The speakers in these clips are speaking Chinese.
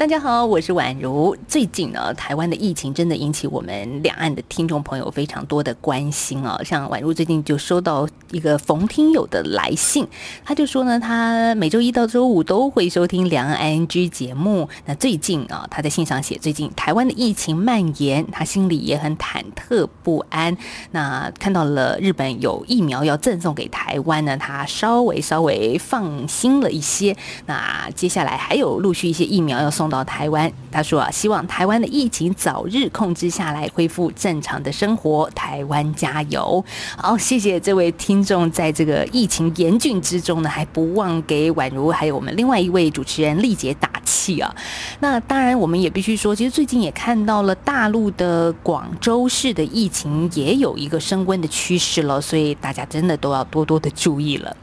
大家好，我是宛如。最近呢，台湾的疫情真的引起我们两岸的听众朋友非常多的关心啊。像宛如最近就收到一个冯听友的来信，他就说呢，他每周一到周五都会收听两岸 ING 节目。那最近啊，他在信上写，最近台湾的疫情蔓延，他心里也很忐忑不安。那看到了日本有疫苗要赠送给台湾呢，他稍微稍微放心了一些。那接下来还有陆续一些疫苗要送。到台湾，他说啊，希望台湾的疫情早日控制下来，恢复正常的生活。台湾加油！好，谢谢这位听众，在这个疫情严峻之中呢，还不忘给宛如还有我们另外一位主持人丽姐打气啊。那当然，我们也必须说，其实最近也看到了大陆的广州市的疫情也有一个升温的趋势了，所以大家真的都要多多的注意了。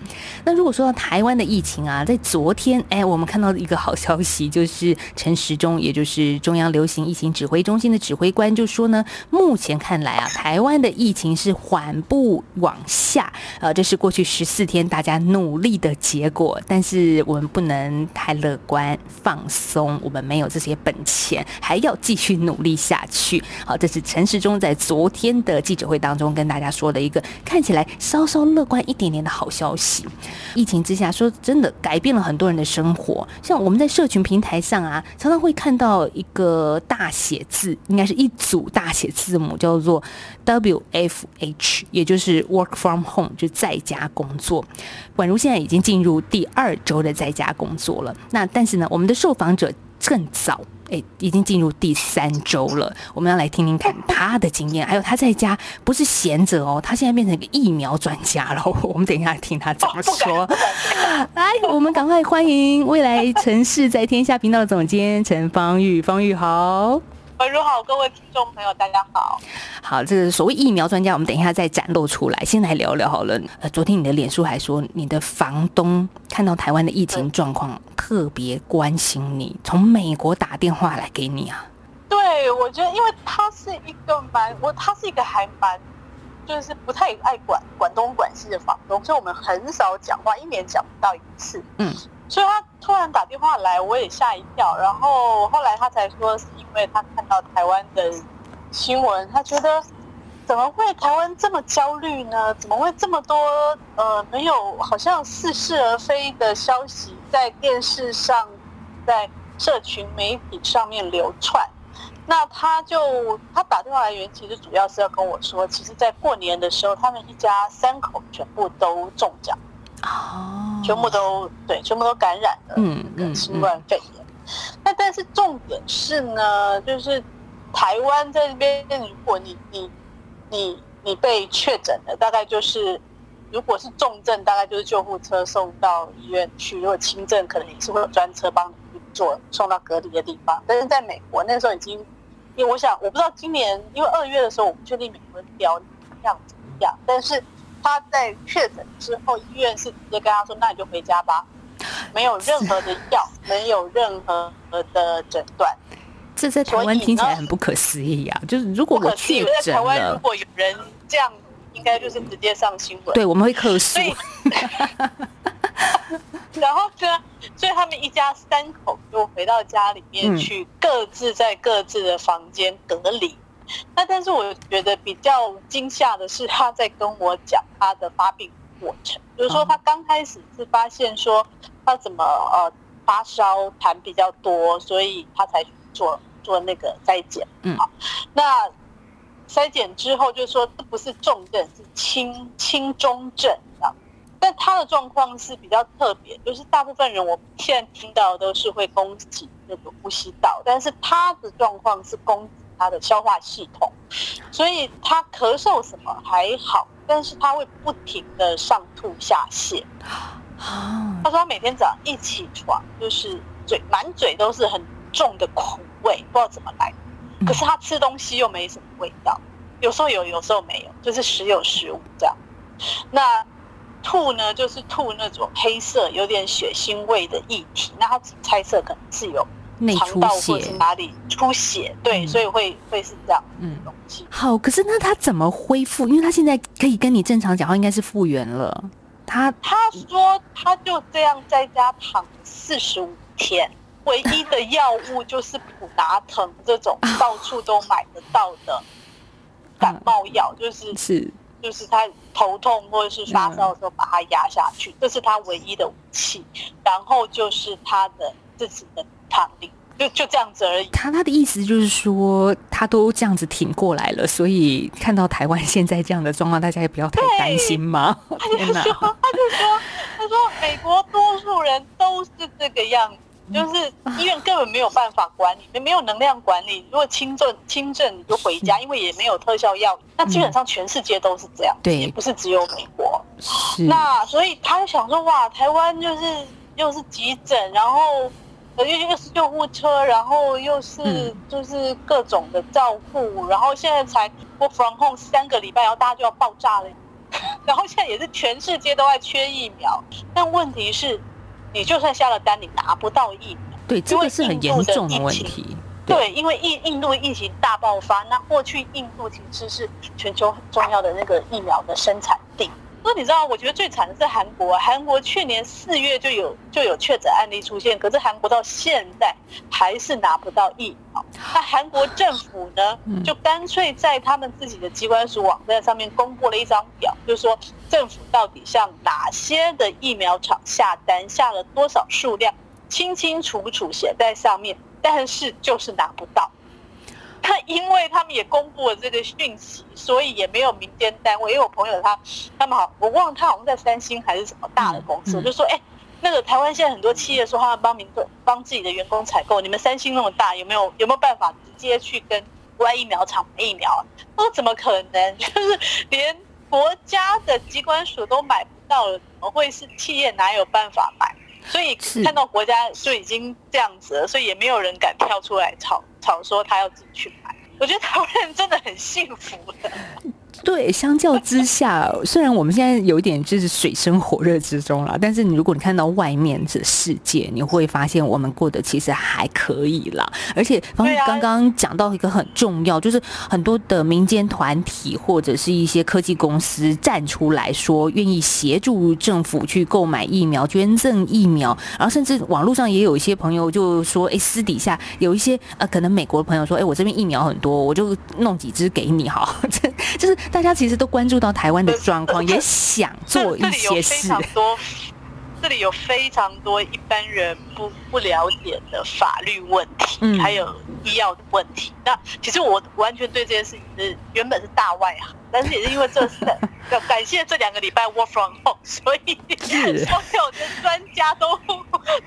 那如果说到台湾的疫情啊，在昨天，哎，我们看到一个好消息，就是。陈时中，也就是中央流行疫情指挥中心的指挥官，就说呢，目前看来啊，台湾的疫情是缓步往下，呃，这是过去十四天大家努力的结果。但是我们不能太乐观放松，我们没有这些本钱，还要继续努力下去。好，这是陈时中在昨天的记者会当中跟大家说的一个看起来稍稍乐观一点点的好消息。疫情之下，说真的改变了很多人的生活，像我们在社群平台上啊。常常会看到一个大写字，应该是一组大写字母，叫做 W F H，也就是 Work from Home，就在家工作。宛如现在已经进入第二周的在家工作了。那但是呢，我们的受访者更早。哎，已经进入第三周了，我们要来听听看他的经验，还有他在家不是闲着哦，他现在变成一个疫苗专家了。我们等一下听他怎么说。来，我们赶快欢迎未来城市在天下频道的总监陈方玉，方玉好。喂，如好，各位听众朋友，大家好。好，这个所谓疫苗专家，我们等一下再展露出来。先来聊聊好了。呃，昨天你的脸书还说，你的房东看到台湾的疫情状况，特别关心你，从美国打电话来给你啊。对，我觉得，因为他是一个蛮，我他是一个还蛮，就是不太爱管管东管西的房东，所以我们很少讲话，一年讲不到一次。嗯。所以他突然打电话来，我也吓一跳。然后后来他才说，是因为他看到台湾的新闻，他觉得怎么会台湾这么焦虑呢？怎么会这么多呃没有好像似是而非的消息在电视上、在社群媒体上面流窜？那他就他打电话来源，其实主要是要跟我说，其实在过年的时候，他们一家三口全部都中奖。哦，全部都对，全部都感染了嗯嗯新冠肺炎。那但是重点是呢，就是台湾在这边，如果你你你你被确诊了，大概就是如果是重症，大概就是救护车送到医院去；如果轻症，可能也是会有专车帮你做送到隔离的地方。但是在美国那时候已经，因为我想我不知道今年，因为二月的时候我不确定美国的标样怎么样，但是。他在确诊之后，医院是直接跟他说：“那你就回家吧，没有任何的药，没有任何的诊断。”这在台湾听起来很不可思议啊！就是如果我确诊了，如果有人这样，应该就是直接上新闻。对，我们会克诉。然后呢，所以他们一家三口就回到家里面去，各自在各自的房间隔离。那但是我觉得比较惊吓的是，他在跟我讲他的发病过程，比如说他刚开始是发现说他怎么呃发烧痰比较多，所以他才做做那个筛检。嗯，好，那筛检之后就说这不是重症，是轻轻中症啊。但他的状况是比较特别，就是大部分人我现在听到都是会攻击那个呼吸道，但是他的状况是攻。他的消化系统，所以他咳嗽什么还好，但是他会不停的上吐下泻。他说他每天早上一起床，就是嘴满嘴都是很重的苦味，不知道怎么来。可是他吃东西又没什么味道，有时候有，有时候没有，就是时有时无这样。那吐呢，就是吐那种黑色、有点血腥味的液体。那他猜测可能是有肠道或是哪里出血，对，所以会会是这样。嗯，好，可是那他怎么恢复？因为他现在可以跟你正常讲话，应该是复原了。他他说他就这样在家躺四十五天，唯一的药物就是普拿疼这种到处都买得到的感冒药，就是是就是他头痛或者是发烧的时候把它压下去，这是他唯一的武器。然后就是他的自己的躺力。就就这样子而已。他他的意思就是说，他都这样子挺过来了，所以看到台湾现在这样的状况，大家也不要太担心嘛。他就说，他就说，他说美国多数人都是这个样子，就是医院根本没有办法管理，没有能量管理。如果轻症轻症你就回家，因为也没有特效药。那基本上全世界都是这样，对，不是只有美国。是那所以他想说，哇，台湾就是又是急诊，然后。又又是救护车，然后又是就是各种的照顾，然后现在才我防控三个礼拜，然后大家就要爆炸了，然后现在也是全世界都在缺疫苗，但问题是，你就算下了单，你拿不到疫苗，对，这个是很严重的问题。对，因为印印度疫情大爆发，那过去印度其实是全球很重要的那个疫苗的生产地。那你知道，我觉得最惨的是韩国。韩国去年四月就有就有确诊案例出现，可是韩国到现在还是拿不到疫苗。那韩国政府呢，就干脆在他们自己的机关署网站上面公布了一张表，就是说政府到底向哪些的疫苗厂下单，下了多少数量，清清楚楚写在上面，但是就是拿不到。那因为他们也公布了这个讯息，所以也没有民间单位。因为我朋友他，他们好，我忘了他好像在三星还是什么大的公司，就说：哎，那个台湾现在很多企业说他们帮民众帮自己的员工采购，你们三星那么大，有没有有没有办法直接去跟国外疫苗厂买疫苗？我说怎么可能？就是连国家的机关署都买不到了，怎么会是企业哪有办法买？所以看到国家就已经这样子了，所以也没有人敢跳出来吵吵说他要自己去买。我觉得台湾人真的很幸福的。对，相较之下，虽然我们现在有一点就是水深火热之中了，但是你如果你看到外面的世界，你会发现我们过得其实还可以啦。而且方刚刚讲到一个很重要，就是很多的民间团体或者是一些科技公司站出来说，愿意协助政府去购买疫苗、捐赠疫苗，然后甚至网络上也有一些朋友就说，哎，私底下有一些呃，可能美国的朋友说，哎，我这边疫苗很多，我就弄几支给你哈，这就是。大家其实都关注到台湾的状况，也想做一些事。这里有非常多一般人不不了解的法律问题，还有医药的问题。那其实我完全对这件事情是原本是大外行，但是也是因为这次要 感谢这两个礼拜 work from home，所以 所有的专家都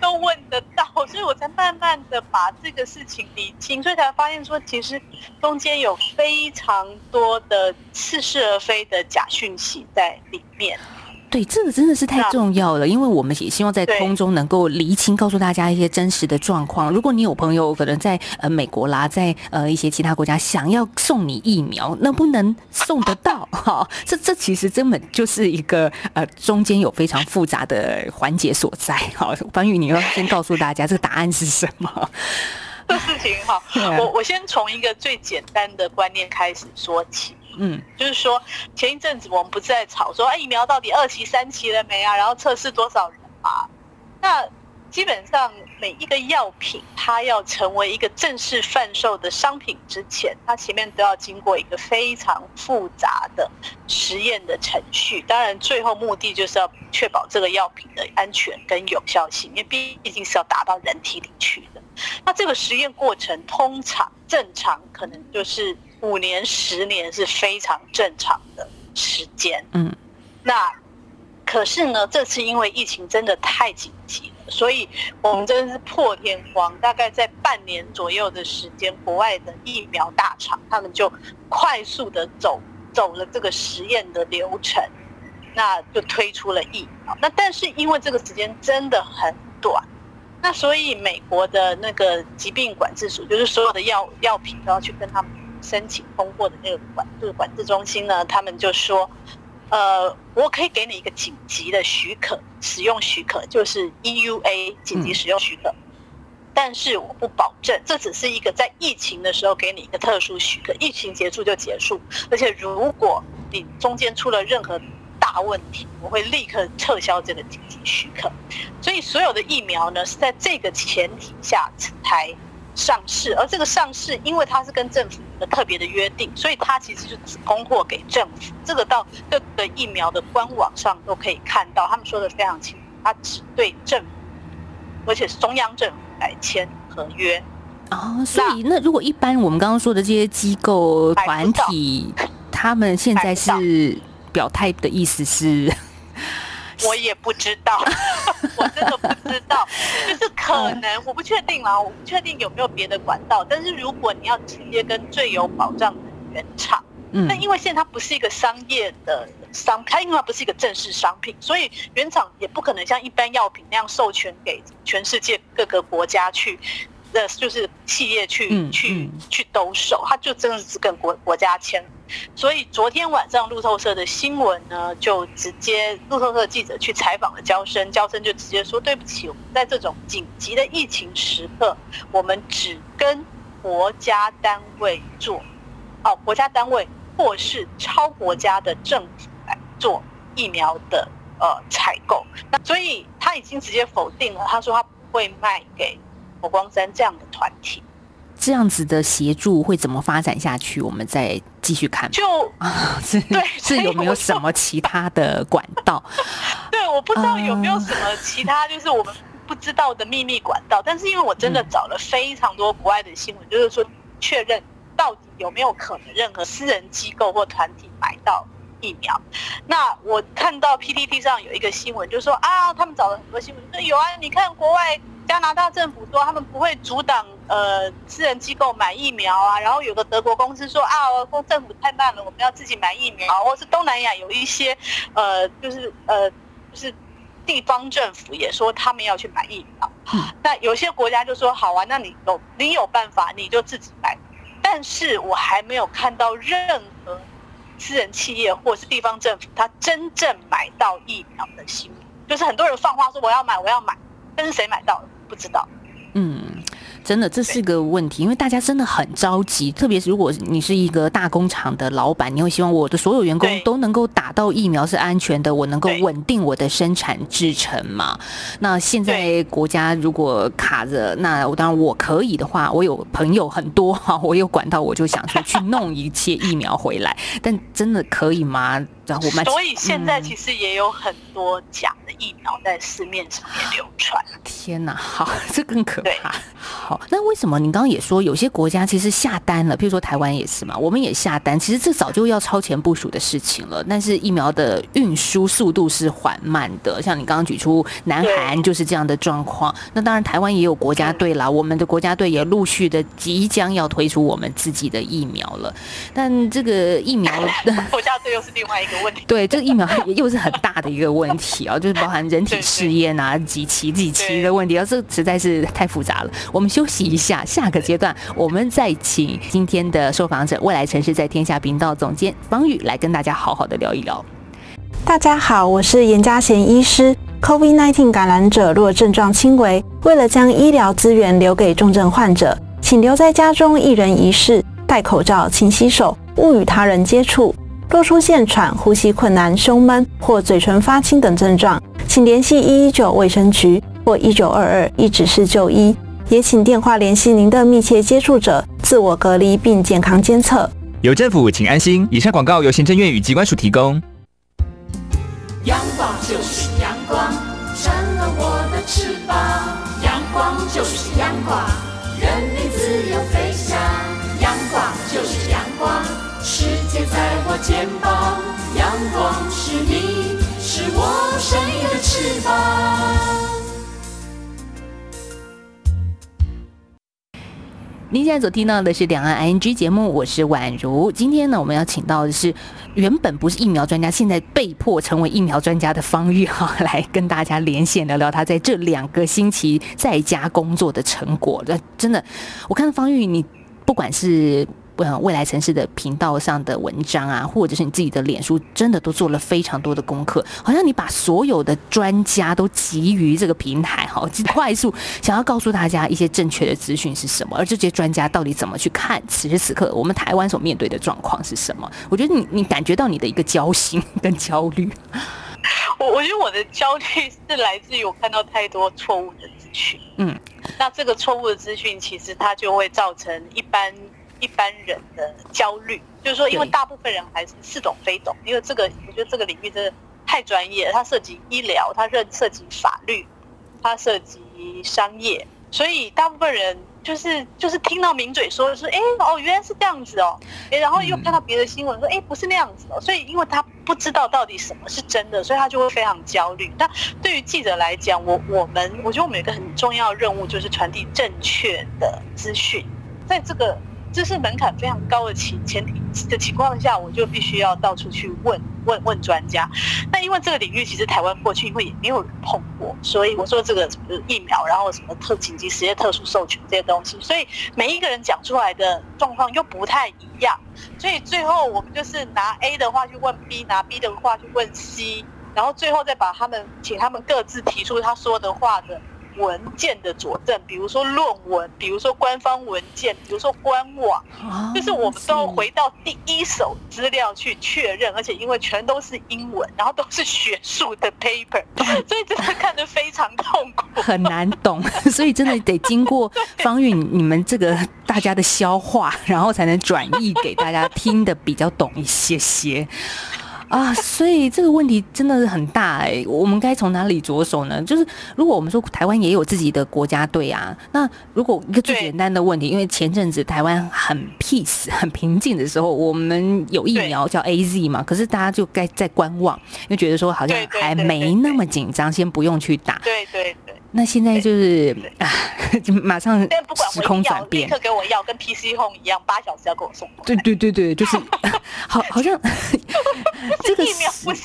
都问得到，所以我才慢慢的把这个事情理清，所以才发现说，其实中间有非常多的似是而非的假讯息在里面。对，这个真的是太重要了，因为我们也希望在空中能够厘清，告诉大家一些真实的状况。如果你有朋友可能在呃美国啦，在呃一些其他国家想要送你疫苗，能不能送得到？哈，这这其实根本就是一个呃中间有非常复杂的环节所在。好，方宇，你要先告诉大家这个答案是什么？这事情哈，我我先从一个最简单的观念开始说起。嗯，就是说前一阵子我们不是在吵说，哎，疫苗到底二期、三期了没啊？然后测试多少人啊？那基本上每一个药品，它要成为一个正式贩售的商品之前，它前面都要经过一个非常复杂的实验的程序。当然，最后目的就是要确保这个药品的安全跟有效性，因为毕竟是要打到人体里去的。那这个实验过程通常正常可能就是。五年、十年是非常正常的时间。嗯，那可是呢，这次因为疫情真的太紧急了，所以我们真的是破天荒，大概在半年左右的时间，国外的疫苗大厂他们就快速的走走了这个实验的流程，那就推出了疫苗。那但是因为这个时间真的很短，那所以美国的那个疾病管制署，就是所有的药药品都要去跟他们。申请通过的那个管就是管制中心呢，他们就说，呃，我可以给你一个紧急的许可，使用许可就是 EUA 紧急使用许可。但是我不保证，这只是一个在疫情的时候给你一个特殊许可，疫情结束就结束。而且如果你中间出了任何大问题，我会立刻撤销这个紧急许可。所以所有的疫苗呢是在这个前提下才上市，而这个上市因为它是跟政府的特别的约定，所以它其实就只供货给政府。这个到各个疫苗的官网上都可以看到，他们说的非常清楚，它只对政府，而且是中央政府来签合约。哦，所以那如果一般我们刚刚说的这些机构团体，他们现在是表态的意思是？我也不知道，我真的不知道，就是可能我不确定啦，我不确定有没有别的管道。但是如果你要直接跟最有保障的原厂，嗯，那因为现在它不是一个商业的商，它因为它不是一个正式商品，所以原厂也不可能像一般药品那样授权给全世界各个国家去。的就是企业去去去兜售，他就真的是跟国国家签。所以昨天晚上路透社的新闻呢，就直接路透社记者去采访了焦生，焦生就直接说：“对不起，我们在这种紧急的疫情时刻，我们只跟国家单位做，哦，国家单位或是超国家的政府来做疫苗的呃采购。那所以他已经直接否定了，他说他不会卖给。”火光山这样的团体，这样子的协助会怎么发展下去？我们再继续看。就啊，对，是有没有什么其他的管道？对，我不知道有没有什么其他，就是我们不知道的秘密管道。但是因为我真的找了非常多国外的新闻，就是说确认到底有没有可能任何私人机构或团体买到疫苗。那我看到 PPT 上有一个新闻，就说啊，他们找了很多新闻，说有啊，你看国外。加拿大政府说他们不会阻挡呃私人机构买疫苗啊，然后有个德国公司说啊，政府太慢了，我们要自己买疫苗，或是东南亚有一些呃就是呃就是地方政府也说他们要去买疫苗，那有些国家就说好啊，那你有你有办法你就自己买，但是我还没有看到任何私人企业或是地方政府他真正买到疫苗的新闻，就是很多人放话说我要买我要买，但是谁买到了？不知道，嗯，真的这是个问题，因为大家真的很着急，特别是如果你是一个大工厂的老板，你会希望我的所有员工都能够打到疫苗是安全的，我能够稳定我的生产制程嘛？那现在国家如果卡着，那我当然我可以的话，我有朋友很多哈，我有管道，我就想说去弄一些疫苗回来，但真的可以吗？所以现在其实也有很多假的疫苗在市面上面流传。天哪，好，这更可怕。好，那为什么你刚刚也说有些国家其实下单了？譬如说台湾也是嘛，我们也下单。其实这早就要超前部署的事情了，但是疫苗的运输速度是缓慢的。像你刚刚举出南韩就是这样的状况。那当然台湾也有国家队啦，我们的国家队也陆续的即将要推出我们自己的疫苗了。但这个疫苗，国家队又是另外一个。对，这个疫苗又是很大的一个问题啊，就是包含人体试验啊、几期几期的问题，啊，这实在是太复杂了。我们休息一下，下个阶段我们再请今天的受访者，未来城市在天下频道总监方宇来跟大家好好的聊一聊。大家好，我是严家贤医师。COVID-19 感染者若症状轻微，为了将医疗资源留给重症患者，请留在家中一人一室，戴口罩，勤洗手，勿与他人接触。若出现喘、呼吸困难、胸闷或嘴唇发青等症状，请联系一一九卫生局或一九二二一指示就医，也请电话联系您的密切接触者，自我隔离并健康监测。有政府，请安心。以上广告由行政院与机关署提供。阳光就是阳光，成了我的翅膀。阳光就是阳光，肩膀，阳光是你，是我生命的翅膀。您现在所听到的是两岸 ING 节目，我是宛如。今天呢，我们要请到的是原本不是疫苗专家，现在被迫成为疫苗专家的方玉哈，来跟大家连线聊聊他在这两个星期在家工作的成果。真的，我看方玉，你不管是呃未来城市的频道上的文章啊，或者是你自己的脸书，真的都做了非常多的功课。好像你把所有的专家都集于这个平台，哈，快速想要告诉大家一些正确的资讯是什么，而这些专家到底怎么去看此时此刻我们台湾所面对的状况是什么？我觉得你你感觉到你的一个焦心跟焦虑。我我觉得我的焦虑是来自于我看到太多错误的资讯。嗯，那这个错误的资讯其实它就会造成一般一般人的焦虑，就是说，因为大部分人还是似懂非懂，因为这个我觉得这个领域真的太专业，它涉及医疗，它涉涉及法律，它涉及商业，所以大部分人。就是就是听到名嘴说说，哎哦原来是这样子哦，哎然后又看到别的新闻说，哎不是那样子哦，所以因为他不知道到底什么是真的，所以他就会非常焦虑。但对于记者来讲，我我们我觉得我们有一个很重要的任务，就是传递正确的资讯，在这个。这是门槛非常高的前前提的情况下，我就必须要到处去问问问专家。那因为这个领域其实台湾过去因为也没有人碰过，所以我说这个什么疫苗，然后什么特紧急实验特殊授权这些东西，所以每一个人讲出来的状况又不太一样。所以最后我们就是拿 A 的话去问 B，拿 B 的话去问 C，然后最后再把他们请他们各自提出他说的话的。文件的佐证，比如说论文，比如说官方文件，比如说官网，就是我们都回到第一手资料去确认，而且因为全都是英文，然后都是学术的 paper，所以真的看得非常痛苦，很难懂，所以真的得经过方韵你们这个大家的消化，然后才能转译给大家听的比较懂一些些。啊，所以这个问题真的是很大哎，我们该从哪里着手呢？就是如果我们说台湾也有自己的国家队啊，那如果一个最简单的问题，因为前阵子台湾很 peace 很平静的时候，我们有疫苗叫 A Z 嘛，可是大家就该在观望，因为觉得说好像还没那么紧张，先不用去打。对对对。那现在就是啊，就马上时空转变，立刻给我要，跟 PC Home 一样，八小时要给我送。对对对对，就是 好，好像这个疫苗不是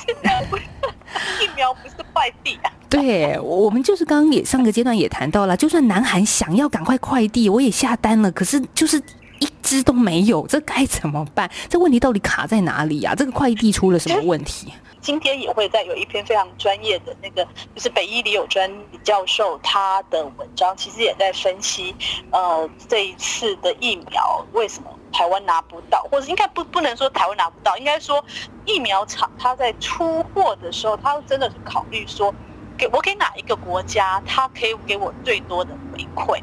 疫苗不是快递啊。对，我们就是刚刚也上个阶段也谈到了，就算南韩想要赶快快递，我也下单了，可是就是一只都没有，这该怎么办？这问题到底卡在哪里呀？这个快递出了什么问题？今天也会在有一篇非常专业的那个，就是北医李友专教授他的文章，其实也在分析，呃，这一次的疫苗为什么台湾拿不到，或者应该不不能说台湾拿不到，应该说疫苗厂他在出货的时候，他真的是考虑说，给我给哪一个国家，他可以给我最多的回馈，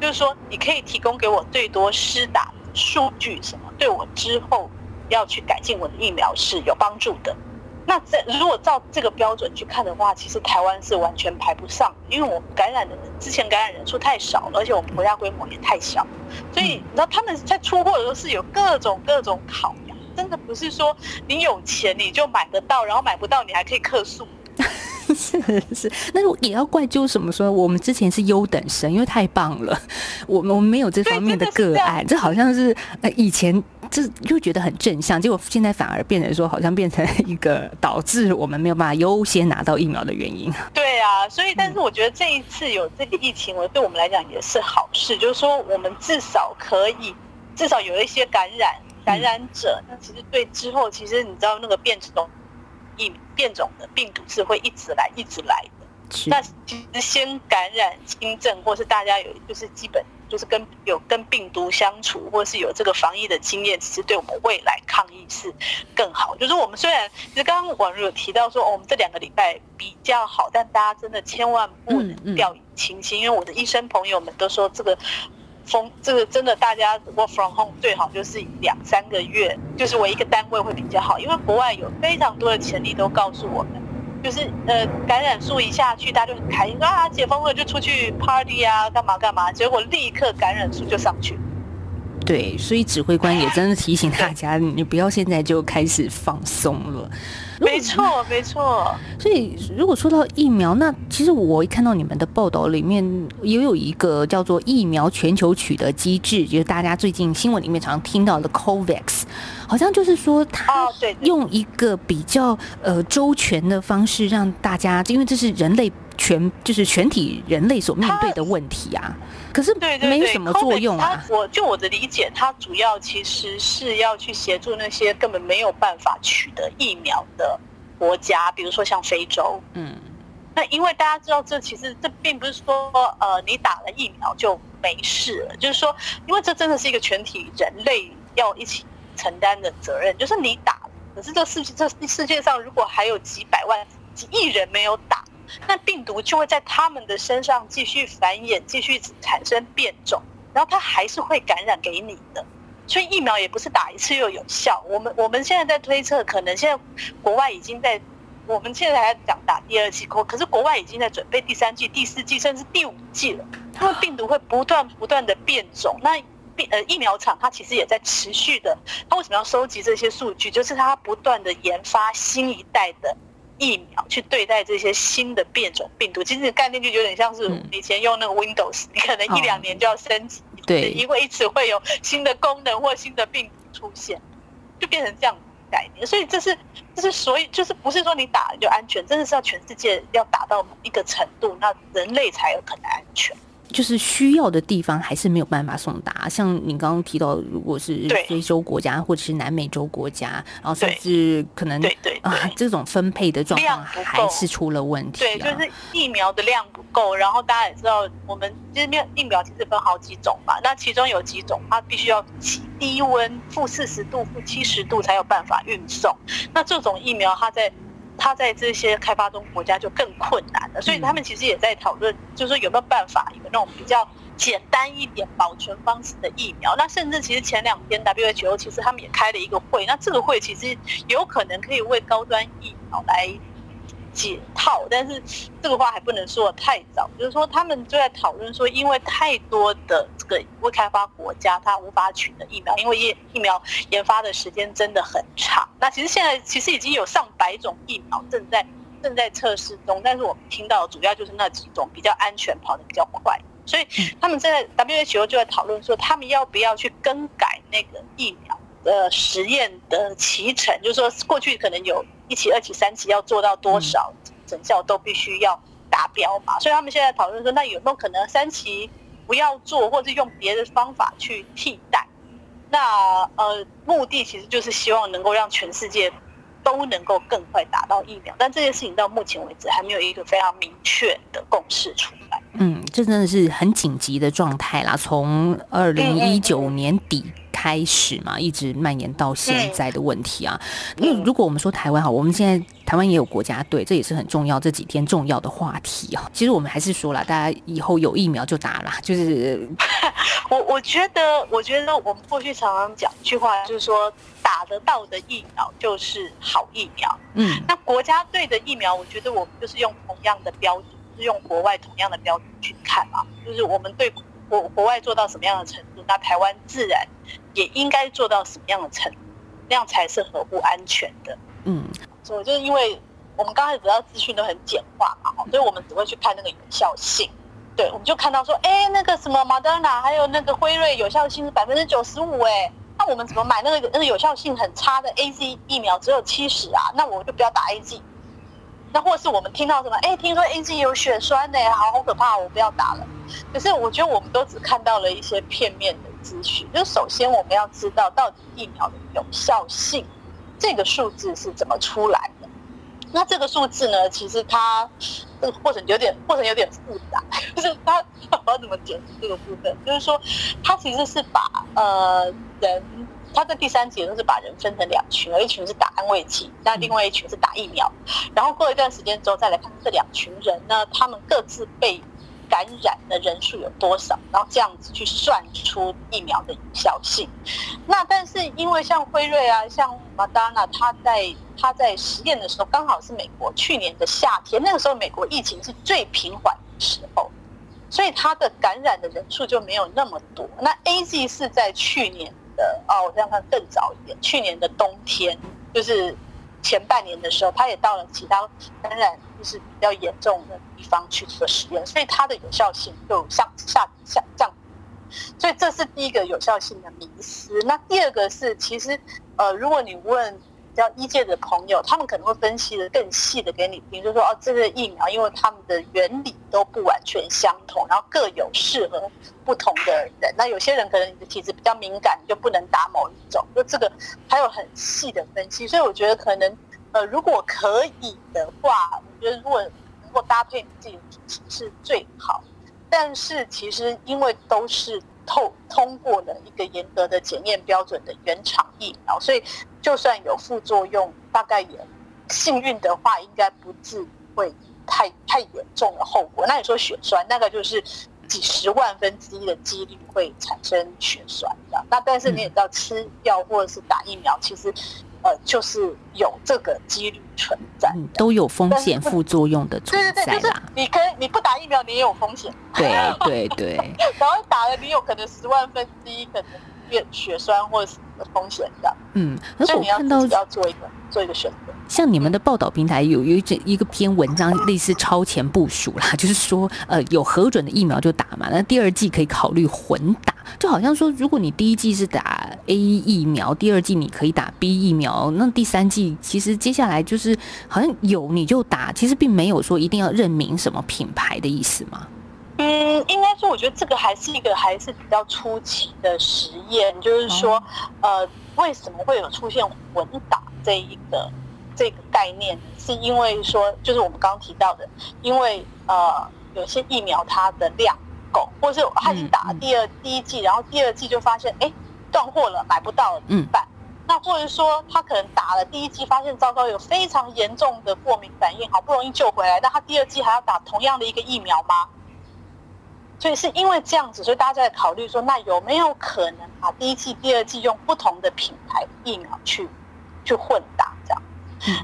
就是说你可以提供给我最多施打数据，什么对我之后要去改进我的疫苗是有帮助的。那这如果照这个标准去看的话，其实台湾是完全排不上，因为我们感染的人之前感染人数太少了，而且我们国家规模也太小，所以你知道他们在出货的时候是有各种各种考量，真的不是说你有钱你就买得到，然后买不到你还可以克数。是是，那也要怪就什么说，我们之前是优等生，因为太棒了，我们我们没有这方面的个案，这好像是呃以前。这又觉得很正向，结果现在反而变成说，好像变成一个导致我们没有办法优先拿到疫苗的原因。对啊，所以但是我觉得这一次有这个疫情，我对我们来讲也是好事，就是说我们至少可以，至少有一些感染感染者。那其实对之后，其实你知道那个变种疫变种的病毒是会一直来一直来的。那其实先感染轻症，或是大家有就是基本。就是跟有跟病毒相处，或是有这个防疫的经验，其实对我们未来抗疫是更好。就是我们虽然其实刚刚网友有提到说，哦，我们这两个礼拜比较好，但大家真的千万不能掉以轻心，因为我的医生朋友们都说，这个风这个真的大家 work from home 最好就是两三个月，就是我一个单位会比较好，因为国外有非常多的潜力都告诉我们。就是呃，感染数一下去，大家就很开心，啊，解封了就出去 party 啊，干嘛干嘛，结果立刻感染数就上去。对，所以指挥官也真的提醒大家，你不要现在就开始放松了。没错，没错。所以如果说到疫苗，那其实我一看到你们的报道里面也有一个叫做疫苗全球取得机制，就是大家最近新闻里面常听到的 COVAX，好像就是说它用一个比较呃周全的方式让大家，因为这是人类全就是全体人类所面对的问题啊。可是没有什么作用啊。我就我的理解，它主要其实是要去协助那些根本没有办法取得疫苗的国家，比如说像非洲。嗯。那因为大家知道，这其实这并不是说呃，你打了疫苗就没事了。就是说，因为这真的是一个全体人类要一起承担的责任。就是你打了，可是这世这世界上如果还有几百万、几亿人没有打，那病毒就会在他们的身上继续繁衍，继续产生变种，然后它还是会感染给你的。所以疫苗也不是打一次又有效。我们我们现在在推测，可能现在国外已经在。我们现在还讲打第二剂，可可是国外已经在准备第三剂、第四剂，甚至第五剂了。因为病毒会不断不断的变种，那病呃疫苗厂它其实也在持续的。它为什么要收集这些数据？就是它不断的研发新一代的疫苗，去对待这些新的变种病毒。其实概念就有点像是以前用那个 Windows，你可能一两年就要升级，对，因为一直会有新的功能或新的病毒出现，就变成这样。概念，所以这是，这是所以就是不是说你打就安全，真的是要全世界要打到某一个程度，那人类才有可能安全。就是需要的地方还是没有办法送达，像你刚刚提到，如果是非洲国家或者是南美洲国家，然后甚至可能对对啊这种分配的状况还是出了问题。对，就是疫苗的量不够，然后大家也知道，我们其实疫疫苗其实分好几种嘛，那其中有几种它必须要低温负四十度、负七十度才有办法运送，那这种疫苗它在。它在这些开发中国家就更困难了，所以他们其实也在讨论，就是说有没有办法有那种比较简单一点保存方式的疫苗。那甚至其实前两天 WHO 其实他们也开了一个会，那这个会其实有可能可以为高端疫苗来。解套，但是这个话还不能说的太早。就是说，他们就在讨论说，因为太多的这个未开发国家，它无法取得疫苗，因为疫疫苗研发的时间真的很长。那其实现在其实已经有上百种疫苗正在正在测试中，但是我们听到主要就是那几种比较安全、跑得比较快。所以他们在 WHO 就在讨论说，他们要不要去更改那个疫苗的实验的脐程，就是说过去可能有。一期、二期、三期要做到多少成效都必须要达标嘛，所以他们现在讨论说，那有没有可能三期不要做，或者用别的方法去替代？那呃，目的其实就是希望能够让全世界都能够更快达到疫苗，但这件事情到目前为止还没有一个非常明确的共识出来。嗯，这真的是很紧急的状态啦，从二零一九年底。开始嘛，一直蔓延到现在的问题啊。因为如果我们说台湾好，我们现在台湾也有国家队，这也是很重要这几天重要的话题啊。其实我们还是说了，大家以后有疫苗就打啦。就是 我我觉得，我觉得我们过去常常讲一句话，就是说打得到的疫苗就是好疫苗。嗯，那国家队的疫苗，我觉得我们就是用同样的标准，是用国外同样的标准去看啊。就是我们对国国外做到什么样的程度，那台湾自然。也应该做到什么样的程度，那样才是合乎安全的。嗯，所以就是因为我们刚开始得到资讯都很简化嘛，所以我们只会去看那个有效性。对，我们就看到说，哎，那个什么 Moderna 还有那个辉瑞有效性是百分之九十五，哎，那我们怎么买那个那个有效性很差的 A Z 疫苗只有七十啊？那我就不要打 A Z。那或是我们听到什么，哎，听说 A Z 有血栓呢，好好可怕，我不要打了。可是我觉得我们都只看到了一些片面的。资讯就首先我们要知道到底疫苗的有效性这个数字是怎么出来的。那这个数字呢，其实它这个过程有点过程有点复杂，就是它 我要怎么解释这个部分？就是说它其实是把呃人，它在第三节都是把人分成两群，一群是打安慰剂，那另外一群是打疫苗。然后过一段时间之后再来看这两群人呢，他们各自被。感染的人数有多少？然后这样子去算出疫苗的有效性。那但是因为像辉瑞啊，像 Madonna，它在它在实验的时候，刚好是美国去年的夏天，那个时候美国疫情是最平缓的时候，所以它的感染的人数就没有那么多。那 A Z 是在去年的哦，我这样看更早一点，去年的冬天，就是前半年的时候，他也到了其他感染就是比较严重的地。方去做实验，所以它的有效性就向下下降，所以这是第一个有效性的迷失。那第二个是，其实呃，如果你问较一届的朋友，他们可能会分析的更细的给你听，就说哦，这个疫苗因为他们的原理都不完全相同，然后各有适合不同的人。那有些人可能你的体质比较敏感，你就不能打某一种。就这个还有很细的分析，所以我觉得可能呃，如果可以的话，我觉得如果能够搭配你自己是最好。但是其实因为都是。透通过了一个严格的检验标准的原厂疫苗，所以就算有副作用，大概也幸运的话，应该不至于会太太严重的后果。那你说血栓，那个就是几十万分之一的几率会产生血栓的。那但是你也知道，吃药或者是打疫苗，其实。呃，就是有这个几率存在，都有风险副作用的存在啦。你可以你不打疫苗，你也有风险。对对对，然后打了，你有可能十万分之一可能变血栓或者什么风险这样。嗯，所以你要自己要做一个做一个选择。像你们的报道平台有有一整一个篇文章，类似超前部署啦，就是说，呃，有核准的疫苗就打嘛，那第二季可以考虑混打，就好像说，如果你第一季是打 A 疫苗，第二季你可以打 B 疫苗，那第三季其实接下来就是好像有你就打，其实并没有说一定要认明什么品牌的意思嘛。嗯，应该说，我觉得这个还是一个还是比较初期的实验，就是说，呃，为什么会有出现混打这一个？这个概念是因为说，就是我们刚刚提到的，因为呃，有些疫苗它的量够，或者是他已经打了第二第一季，然后第二季就发现哎断货了，买不到了怎么办？那或者说他可能打了第一剂，发现糟糕有非常严重的过敏反应，好不容易救回来，那他第二剂还要打同样的一个疫苗吗？所以是因为这样子，所以大家在考虑说，那有没有可能把第一季、第二季用不同的品牌疫苗去去混打这样？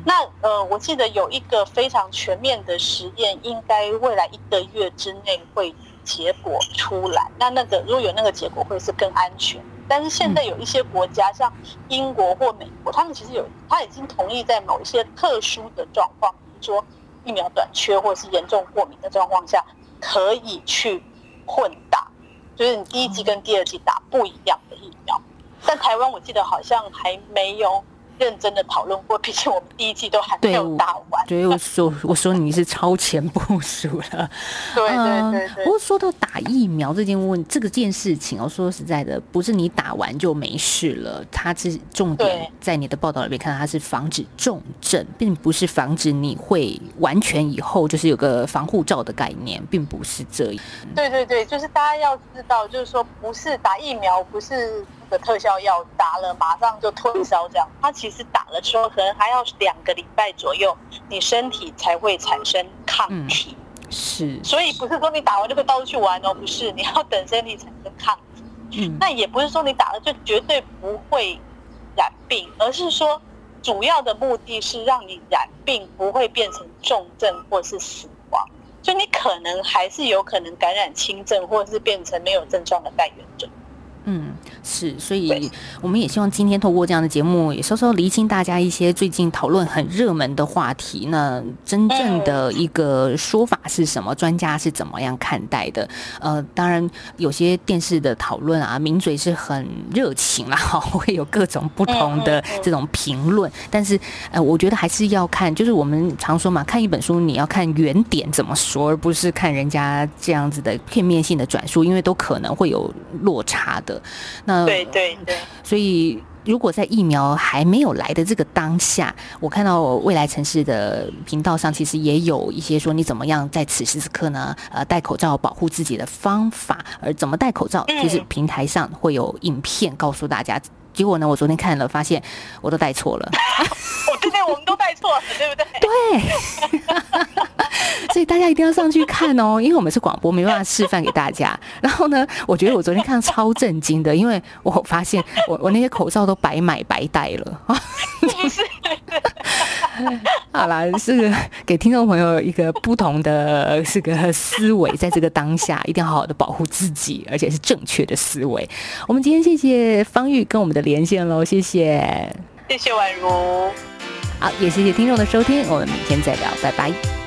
那呃，我记得有一个非常全面的实验，应该未来一个月之内会结果出来。那那个如果有那个结果，会是更安全。但是现在有一些国家，像英国或美国，他们其实有他已经同意在某一些特殊的状况，比如说疫苗短缺或是严重过敏的状况下，可以去混打，就是你第一季跟第二季打不一样的疫苗。但台湾我记得好像还没有。认真的讨论过，毕竟我们第一季都还没有打完。对，我说我说你是超前部署了。对对对对。不过说到打疫苗这件问这个件事情哦，说实在的，不是你打完就没事了，它是重点在你的报道里面看到它是防止重症，并不是防止你会完全以后就是有个防护罩的概念，并不是这样。对对对，就是大家要知道，就是说不是打疫苗，不是。的特效药打了马上就退烧，这样它其实打了之后可能还要两个礼拜左右，你身体才会产生抗体。是，所以不是说你打完就可以到处去玩哦，不是，你要等身体产生抗体。嗯，那也不是说你打了就绝对不会染病，而是说主要的目的是让你染病不会变成重症或是死亡，就你可能还是有可能感染轻症或者是变成没有症状的带源者。嗯，是，所以我们也希望今天透过这样的节目，也稍稍厘清大家一些最近讨论很热门的话题。那真正的一个说法是什么？专家是怎么样看待的？呃，当然有些电视的讨论啊，名嘴是很热情啦，会有各种不同的这种评论。但是，呃，我觉得还是要看，就是我们常说嘛，看一本书你要看原点怎么说，而不是看人家这样子的片面性的转述，因为都可能会有落差的。那对对对，所以如果在疫苗还没有来的这个当下，我看到未来城市的频道上，其实也有一些说你怎么样在此时此刻呢？呃，戴口罩保护自己的方法，而怎么戴口罩，其实平台上会有影片告诉大家。结果呢，我昨天看了，发现我都戴错了。我今天我们都戴错了，对不对？对。所以大家一定要上去看哦，因为我们是广播，没办法示范给大家。然后呢，我觉得我昨天看超震惊的，因为我发现我我那些口罩都白买白戴了啊。好啦，是给听众朋友一个不同的这个思维，在这个当下一定要好好的保护自己，而且是正确的思维。我们今天谢谢方玉跟我们的连线喽，谢谢，谢谢宛如，好，也谢谢听众的收听，我们明天再聊，拜拜。